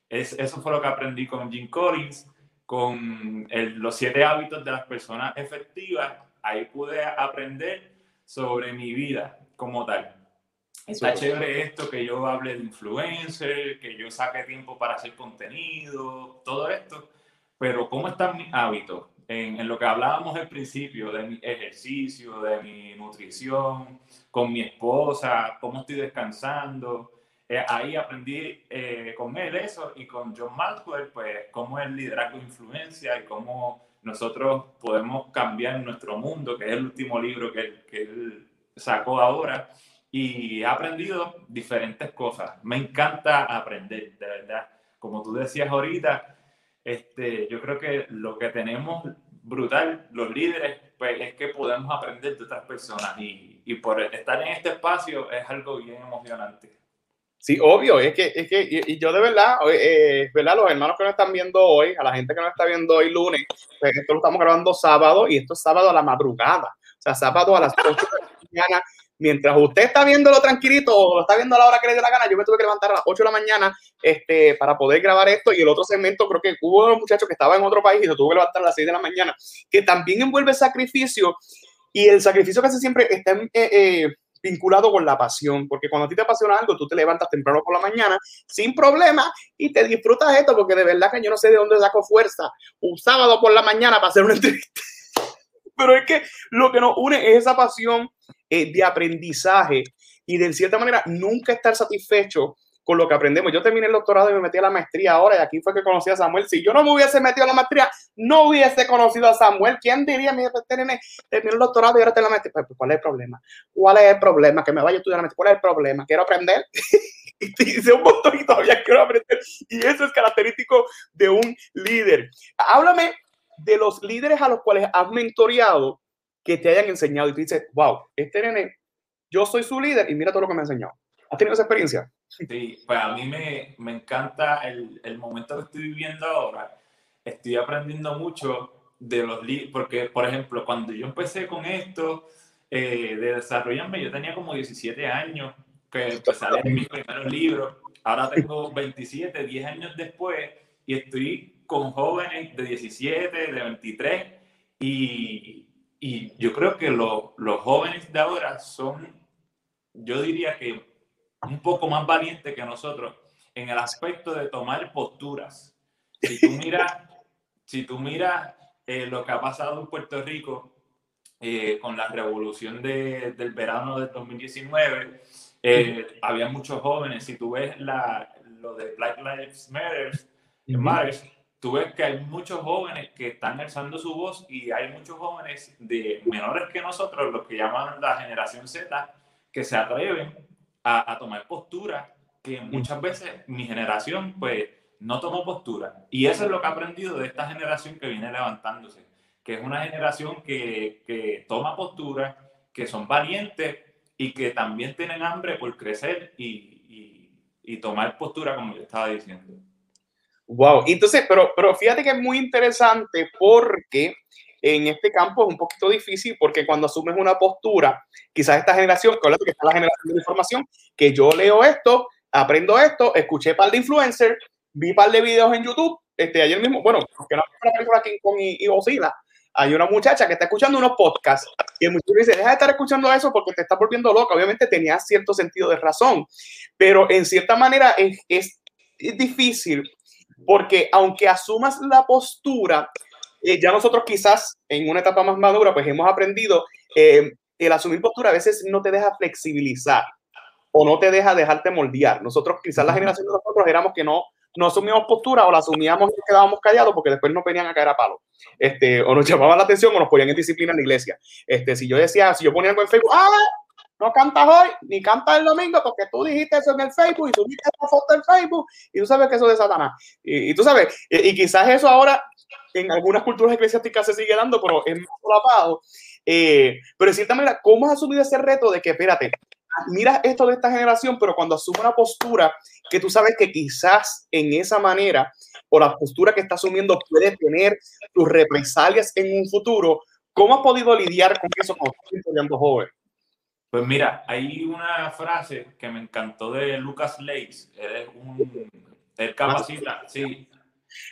Es, eso fue lo que aprendí con Jim Collins, con el, los siete hábitos de las personas efectivas. Ahí pude aprender sobre mi vida como tal. Está chévere esto que yo hable de influencer, que yo saque tiempo para hacer contenido, todo esto, pero ¿cómo están mis hábitos? En, en, lo que hablábamos al principio de mi ejercicio, de mi nutrición, con mi esposa, cómo estoy descansando. Eh, ahí aprendí eh, con él eso y con John Maxwell, pues cómo el liderazgo influencia y cómo nosotros podemos cambiar nuestro mundo, que es el último libro que, que él sacó ahora y he aprendido diferentes cosas. Me encanta aprender, de verdad. Como tú decías ahorita, este, yo creo que lo que tenemos brutal, los líderes, pues es que podemos aprender de otras personas y, y por estar en este espacio es algo bien emocionante. Sí, obvio, es que, es que y, yo de verdad, eh, ¿verdad? Los hermanos que nos están viendo hoy, a la gente que nos está viendo hoy lunes, pues esto lo estamos grabando sábado y esto es sábado a la madrugada, o sea, sábado a las 8 de la mañana. Mientras usted está viéndolo tranquilito o lo está viendo a la hora que le dé la gana, yo me tuve que levantar a las 8 de la mañana este, para poder grabar esto. Y el otro segmento creo que hubo un muchacho que estaba en otro país y se tuvo que levantar a las 6 de la mañana, que también envuelve sacrificio. Y el sacrificio casi siempre está eh, eh, vinculado con la pasión, porque cuando a ti te apasiona algo, tú te levantas temprano por la mañana sin problema y te disfrutas esto, porque de verdad que yo no sé de dónde saco fuerza un sábado por la mañana para hacer una entrevista. Pero es que lo que nos une es esa pasión eh, de aprendizaje y de cierta manera nunca estar satisfecho con lo que aprendemos. Yo terminé el doctorado y me metí a la maestría ahora y aquí fue que conocí a Samuel. Si yo no me hubiese metido a la maestría, no hubiese conocido a Samuel. ¿Quién diría, mira, terminé, el doctorado y ahora en la maestría? Pues, ¿Cuál es el problema? ¿Cuál es el problema? Que me vaya a estudiar la maestría. ¿Cuál es el problema? Quiero aprender. y hice un montón y todavía quiero aprender. Y eso es característico de un líder. Háblame de los líderes a los cuales has mentoreado que te hayan enseñado y tú dices, wow, este nene, yo soy su líder y mira todo lo que me ha enseñado. ¿Has tenido esa experiencia? Sí, pues a mí me, me encanta el, el, momento que estoy viviendo ahora. Estoy aprendiendo mucho de los líderes, porque, por ejemplo, cuando yo empecé con esto, eh, de desarrollarme, yo tenía como 17 años que empecé a leer mis primeros libros. Ahora tengo 27, 10 años después, y estoy con jóvenes de 17, de 23, y, y yo creo que los jóvenes de ahora son, yo diría que un poco más valientes que nosotros en el aspecto de tomar posturas. Si tú miras, si tú miras eh, lo que ha pasado en Puerto Rico eh, con la revolución de, del verano del 2019, eh, había muchos jóvenes. Si tú ves la, lo de Black Lives Matter, Matters, tú ves que hay muchos jóvenes que están alzando su voz y hay muchos jóvenes de menores que nosotros, los que llaman la generación Z, que se atreven a, a tomar postura que muchas veces mi generación pues no tomó postura. Y eso es lo que he aprendido de esta generación que viene levantándose, que es una generación que, que toma postura, que son valientes y que también tienen hambre por crecer y, y, y tomar postura, como yo estaba diciendo. Wow, entonces, pero, pero fíjate que es muy interesante porque en este campo es un poquito difícil porque cuando asumes una postura, quizás esta generación, que está la generación de información, que yo leo esto, aprendo esto, escuché par de influencers, vi par de videos en YouTube, este, ayer mismo, bueno, que no y, y hay una muchacha que está escuchando unos podcasts y el muchacho dice, deja de estar escuchando eso porque te está volviendo loca. Obviamente tenía cierto sentido de razón, pero en cierta manera es, es, es difícil porque aunque asumas la postura, eh, ya nosotros quizás en una etapa más madura, pues hemos aprendido, eh, el asumir postura a veces no te deja flexibilizar o no te deja dejarte moldear. Nosotros, quizás la generación de nosotros éramos que no, no asumíamos postura o la asumíamos y quedábamos callados porque después nos venían a caer a palo. Este, o nos llamaban la atención o nos ponían en disciplina en la iglesia. Este, si yo decía, si yo ponía algo en Facebook, ¡ah! No cantas hoy, ni cantas el domingo porque tú dijiste eso en el Facebook y subiste esa foto en Facebook y tú sabes que eso es de Satanás. Y, tú sabes, y, quizás eso ahora en algunas culturas eclesiásticas se sigue dando, pero es más solapado. Eh, pero en cierta manera, ¿cómo has asumido ese reto de que, espérate, mira esto de esta generación, pero cuando asume una postura que tú sabes que quizás en esa manera o la postura que está asumiendo puede tener tus represalias en un futuro, ¿cómo has podido lidiar con eso estás estudiando joven? Pues mira, hay una frase que me encantó de Lucas Leis, él es un, él capacita, sí,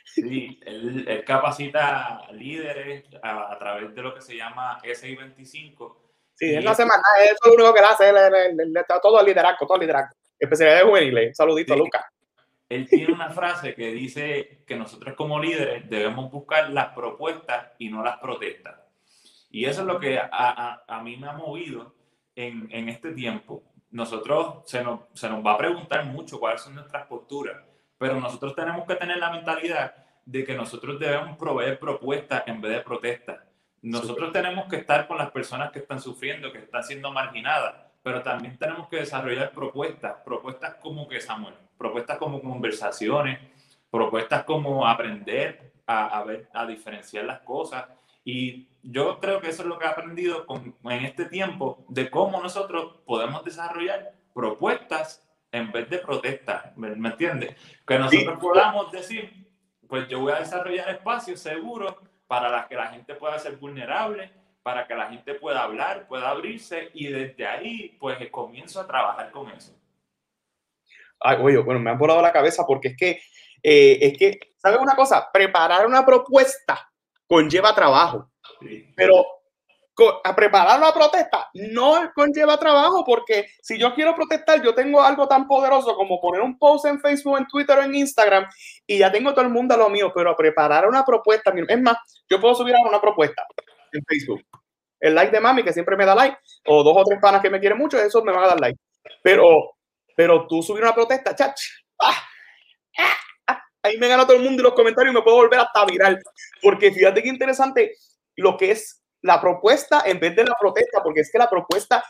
sí, él, él capacita líderes a, a, través de lo que se llama SI25 Sí, él no hace más nada, eso es lo único que hace, él, él, él, todo el liderazgo, todo el liderazgo. Especialidad de juveniles. Saludito, sí. Lucas. Él tiene una frase que dice que nosotros como líderes debemos buscar las propuestas y no las protestas. Y eso es lo que a, a, a mí me ha movido en, en este tiempo. Nosotros se nos, se nos va a preguntar mucho cuáles son nuestras posturas, pero nosotros tenemos que tener la mentalidad de que nosotros debemos proveer propuestas en vez de protestas nosotros tenemos que estar con las personas que están sufriendo, que están siendo marginadas, pero también tenemos que desarrollar propuestas, propuestas como que Samuel, propuestas como conversaciones, propuestas como aprender a, a ver, a diferenciar las cosas. Y yo creo que eso es lo que he aprendido con, en este tiempo de cómo nosotros podemos desarrollar propuestas en vez de protestas, ¿me, me entiendes? Que nosotros sí. podamos decir, pues yo voy a desarrollar espacios seguros para que la gente pueda ser vulnerable, para que la gente pueda hablar, pueda abrirse y desde ahí pues comienzo a trabajar con eso. Ay, oye, bueno, me han volado la cabeza porque es que, eh, es que, ¿sabes una cosa? Preparar una propuesta conlleva trabajo. Pero a preparar una protesta no conlleva trabajo porque si yo quiero protestar, yo tengo algo tan poderoso como poner un post en Facebook, en Twitter o en Instagram y ya tengo todo el mundo a lo mío, pero a preparar una propuesta, es más, yo puedo subir una propuesta en Facebook. El like de mami que siempre me da like o dos o tres panas que me quieren mucho, eso me van a dar like. Pero, pero tú subir una protesta, chach, ah, ah, ah, ahí me gana todo el mundo y los comentarios y me puedo volver hasta viral. Porque fíjate qué interesante lo que es la propuesta en vez de la protesta, porque es que la propuesta,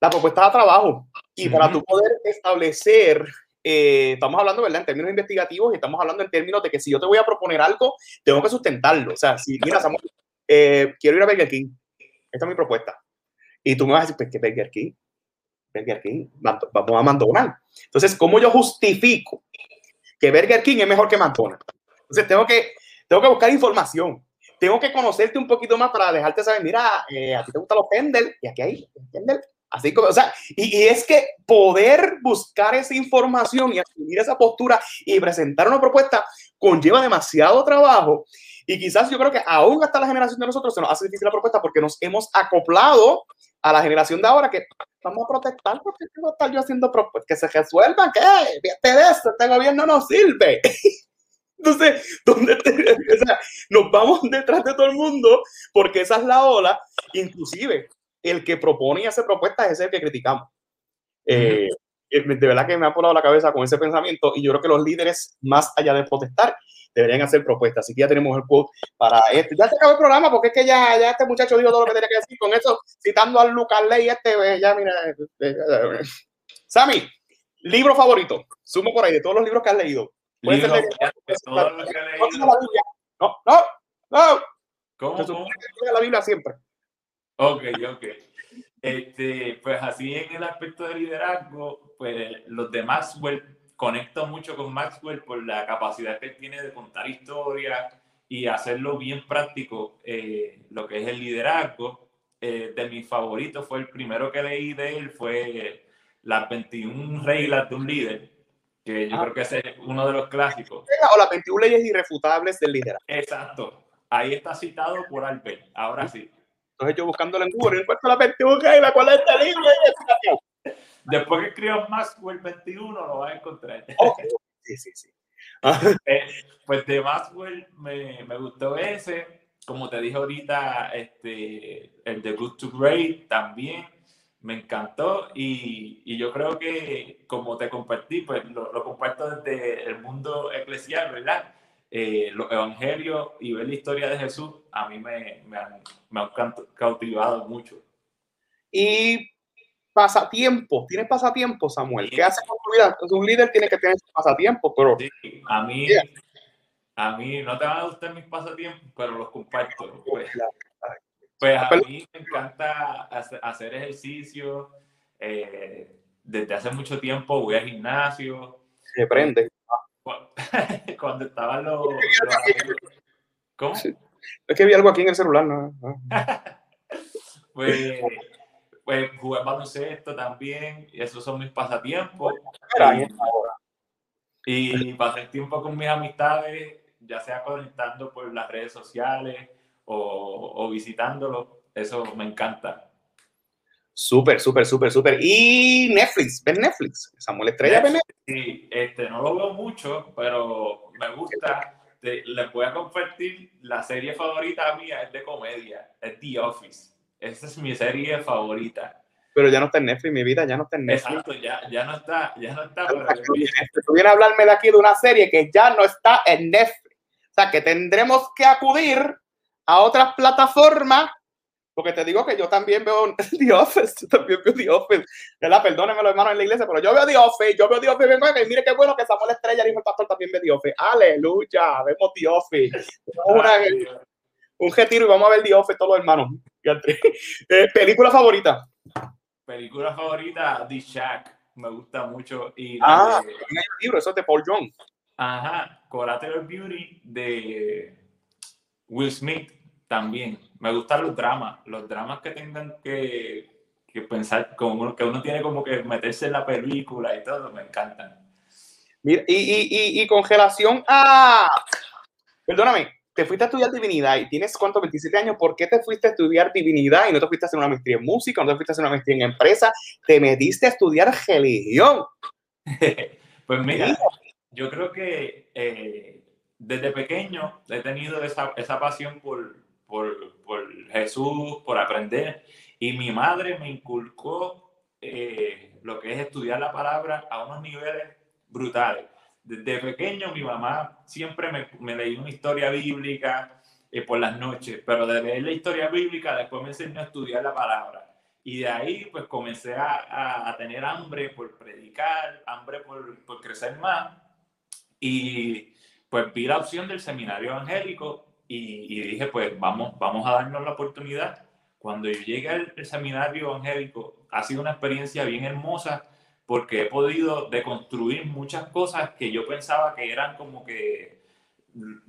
la propuesta da trabajo. Y para tú poder establecer, eh, estamos hablando, ¿verdad? En términos investigativos y estamos hablando en términos de que si yo te voy a proponer algo, tengo que sustentarlo. O sea, si, mira, Samuel, eh, quiero ir a Burger King, esta es mi propuesta. Y tú me vas a decir, pues, ¿qué Burger King? Burger King, vamos a McDonald's. Entonces, ¿cómo yo justifico que Burger King es mejor que McDonald's? Entonces, tengo que, tengo que buscar información tengo que conocerte un poquito más para dejarte saber, mira, eh, a ti te gustan los Pendel y aquí hay Pendel. Así como, o sea, y, y, es que poder buscar esa información y asumir esa postura y presentar una propuesta conlleva demasiado trabajo. Y quizás yo creo que aún hasta la generación de nosotros se nos hace difícil la propuesta porque nos hemos acoplado a la generación de ahora que vamos a protestar porque tengo estar yo haciendo propuestas que se resuelvan, que de este gobierno no sirve. Entonces, ¿dónde te, o sea, nos vamos detrás de todo el mundo porque esa es la ola. Inclusive, el que propone y hace propuestas es el que criticamos. Eh, de verdad que me ha volado la cabeza con ese pensamiento y yo creo que los líderes, más allá de protestar, deberían hacer propuestas. Así que ya tenemos el quote para esto. Ya se acabó el programa porque es que ya, ya este muchacho dijo todo lo que tenía que decir. Con eso, citando al Lucas Ley, este, eh, ya mira. Eh, Sammy, libro favorito. Sumo por ahí de todos los libros que has leído. Que he leído. No, no, no. ¿Cómo? ¿Cómo? la Biblia siempre. Ok, ok. Este, pues así en el aspecto de liderazgo, pues los de Maxwell, conecto mucho con Maxwell por la capacidad que tiene de contar historias y hacerlo bien práctico, eh, lo que es el liderazgo. Eh, de mis favoritos fue el primero que leí de él, fue las 21 reglas de un líder, que yo ah. creo que ese es uno de los clásicos. O las 21 leyes irrefutables del liderazgo. Exacto. Ahí está citado por Albert. Ahora sí. Entonces yo buscando en Google, encuentro la 21 y la cual está libre. Después que escribas Maxwell 21 lo vas a encontrar. Okay. Sí, sí, sí. Eh, pues de Maxwell me, me, gustó ese. Como te dije ahorita, este, el de Good to Great también me encantó y, y, yo creo que como te compartí, pues lo, lo comparto desde el mundo eclesial, ¿verdad? eh, los evangelios y ver la historia de Jesús, a mí me, me, han, me han cautivado mucho. Y pasatiempo, ¿tienes pasatiempo, Samuel? ¿Qué hace con tu vida? Un líder tiene que tener pasatiempo, pero... Sí, a mí, a mí no te van a gustar mis pasatiempos, pero los comparto. Pues, pues a mí me encanta hacer ejercicio. Eh, desde hace mucho tiempo voy al gimnasio. Se prende. cuando estaban los... ¿Cómo? Es que vi algo aquí en el celular, ¿no? pues, pues jugar baloncesto también, y esos son mis pasatiempos. Y, y pasar tiempo con mis amistades, ya sea conectando por las redes sociales o, o visitándolos, eso me encanta. Súper, súper, súper, súper. Y Netflix, ¿ves Netflix? Samuel Estrella, Netflix, Sí, este, no lo veo mucho, pero me gusta. Te, les voy a compartir la serie favorita mía, es de comedia, es The Office. Esa es mi serie favorita. Pero ya no está en Netflix, mi vida ya no está en Netflix. Exacto, ya, ya no está, ya no está. Pero tú, vienes, a hablarme de aquí de una serie que ya no está en Netflix. O sea, que tendremos que acudir a otras plataformas porque te digo que yo también veo The Office, yo también veo The Office. ¿Verdad? Perdónenme los hermanos en la iglesia, pero yo veo The Office, yo veo The Office. Vengo y mire qué bueno que Samuel Estrella, dijo el pastor, también ve The Office. Aleluya, vemos The Office. Una, un retiro y vamos a ver The Office todos los hermanos. Eh, película favorita. Película favorita, The Shack. Me gusta mucho. Y ah, de, libro, eso es de Paul Jones. Ajá, Collateral Beauty de Will Smith también. Me gustan los dramas, los dramas que tengan que, que pensar, como que uno tiene como que meterse en la película y todo, me encantan. Mira, y, y, y, con relación a. Perdóname, te fuiste a estudiar divinidad y tienes cuánto, 27 años, ¿por qué te fuiste a estudiar divinidad y no te fuiste a hacer una maestría en música, no te fuiste a hacer una maestría en empresa? Te metiste a estudiar religión. pues mira, yo creo que eh, desde pequeño he tenido esa, esa pasión por, por, por Jesús, por aprender. Y mi madre me inculcó eh, lo que es estudiar la palabra a unos niveles brutales. Desde pequeño mi mamá siempre me, me leía una historia bíblica eh, por las noches, pero de leer la historia bíblica después me enseñó a estudiar la palabra. Y de ahí pues comencé a, a, a tener hambre por predicar, hambre por, por crecer más. Y pues vi la opción del seminario evangélico y, dije, pues vamos, vamos a darnos la oportunidad. Cuando yo llegué al, seminario evangélico, ha sido una experiencia bien hermosa porque he podido deconstruir muchas cosas que yo pensaba que eran como que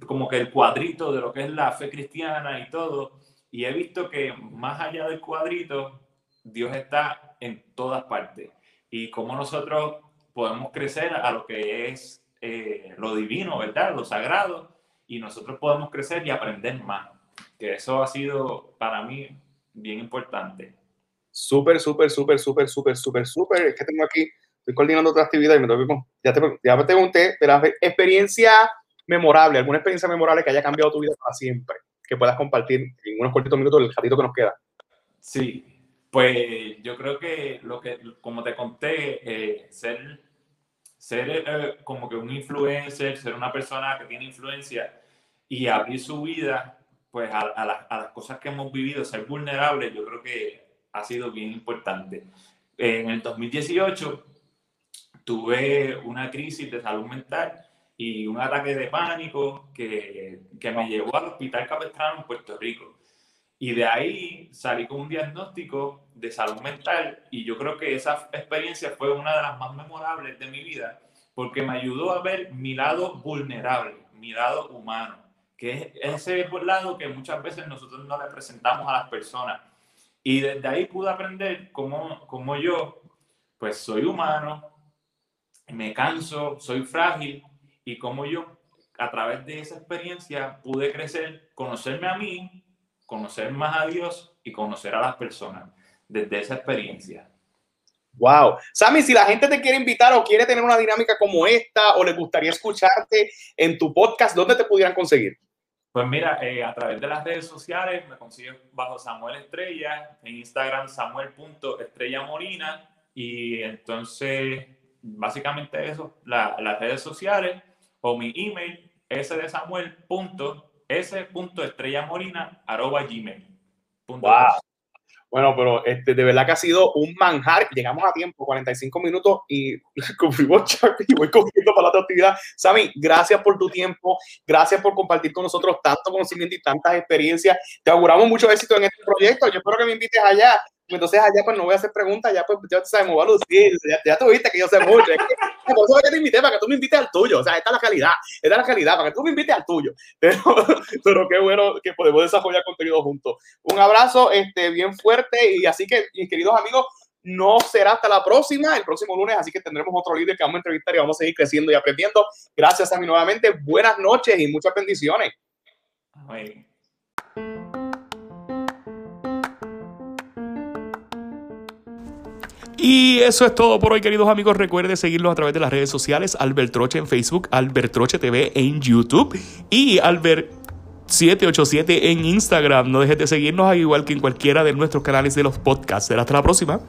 como que el cuadrito de lo que es la fe cristiana y todo, y he visto que más allá del cuadrito, Dios está en todas partes. Y cómo nosotros podemos crecer a lo que es eh, lo divino, ¿verdad? Lo sagrado, y nosotros podemos crecer y aprender más. Que eso ha sido para mí bien importante. Súper, súper, súper, súper, súper, súper, súper. Es que tengo aquí, estoy coordinando otra actividad y me tengo ya, te, ya me pregunté, pero experiencia memorable, alguna experiencia memorable que haya cambiado tu vida para siempre, que puedas compartir en unos cortitos minutos el ratito que nos queda. Sí, pues yo creo que lo que, como te conté, eh, ser, ser eh, como que un influencer, ser una persona que tiene influencia y abrir su vida, pues a, a, las cosas que hemos vivido, ser vulnerable, yo creo que ha sido bien importante. En el 2018 tuve una crisis de salud mental y un ataque de pánico que, que me llevó al Hospital Capistrano en Puerto Rico. Y de ahí salí con un diagnóstico de salud mental y yo creo que esa experiencia fue una de las más memorables de mi vida porque me ayudó a ver mi lado vulnerable, mi lado humano, que es ese lado que muchas veces nosotros no le presentamos a las personas. Y desde ahí pude aprender cómo, cómo yo, pues soy humano, me canso, soy frágil y cómo yo a través de esa experiencia pude crecer, conocerme a mí, conocer más a Dios y conocer a las personas desde esa experiencia. Wow. Sammy, si la gente te quiere invitar o quiere tener una dinámica como esta o le gustaría escucharte en tu podcast, ¿dónde te pudieran conseguir? Pues mira, eh, a través de las redes sociales me consigues bajo Samuel Estrella, en Instagram samuel.estrellamorina y entonces básicamente eso, las redes sociales o mi email s de Samuel punto s punto estrella morina arroba gmail. wow. Bueno, pero este, de verdad que ha sido un manjar. Llegamos a tiempo, 45 minutos y cumplimos y voy cogiendo para la otra actividad. Sami, gracias por tu tiempo, gracias por compartir con nosotros tanto conocimiento y tantas experiencias. Te auguramos mucho éxito en este proyecto. Yo espero que me invites allá entonces allá pues no voy a hacer preguntas, ya pues ya sabes, me voy a lucir, ya, ya tuviste que yo sé mucho. Es que, por eso que te invité, para que tú me invites al tuyo. O sea, esta es la calidad, esta es la calidad, para que tú me invites al tuyo. Pero, pero qué bueno que podemos desarrollar contenido juntos. Un abrazo este, bien fuerte y así que, mis queridos amigos, no será hasta la próxima, el próximo lunes, así que tendremos otro líder que vamos a entrevistar y vamos a seguir creciendo y aprendiendo. Gracias a mí nuevamente, buenas noches y muchas bendiciones. Amén. Y eso es todo por hoy, queridos amigos. Recuerde seguirlos a través de las redes sociales. Albert Troche en Facebook, Albert Troche TV en YouTube y Albert 787 en Instagram. No dejes de seguirnos, igual que en cualquiera de nuestros canales de los podcasts. Hasta la próxima.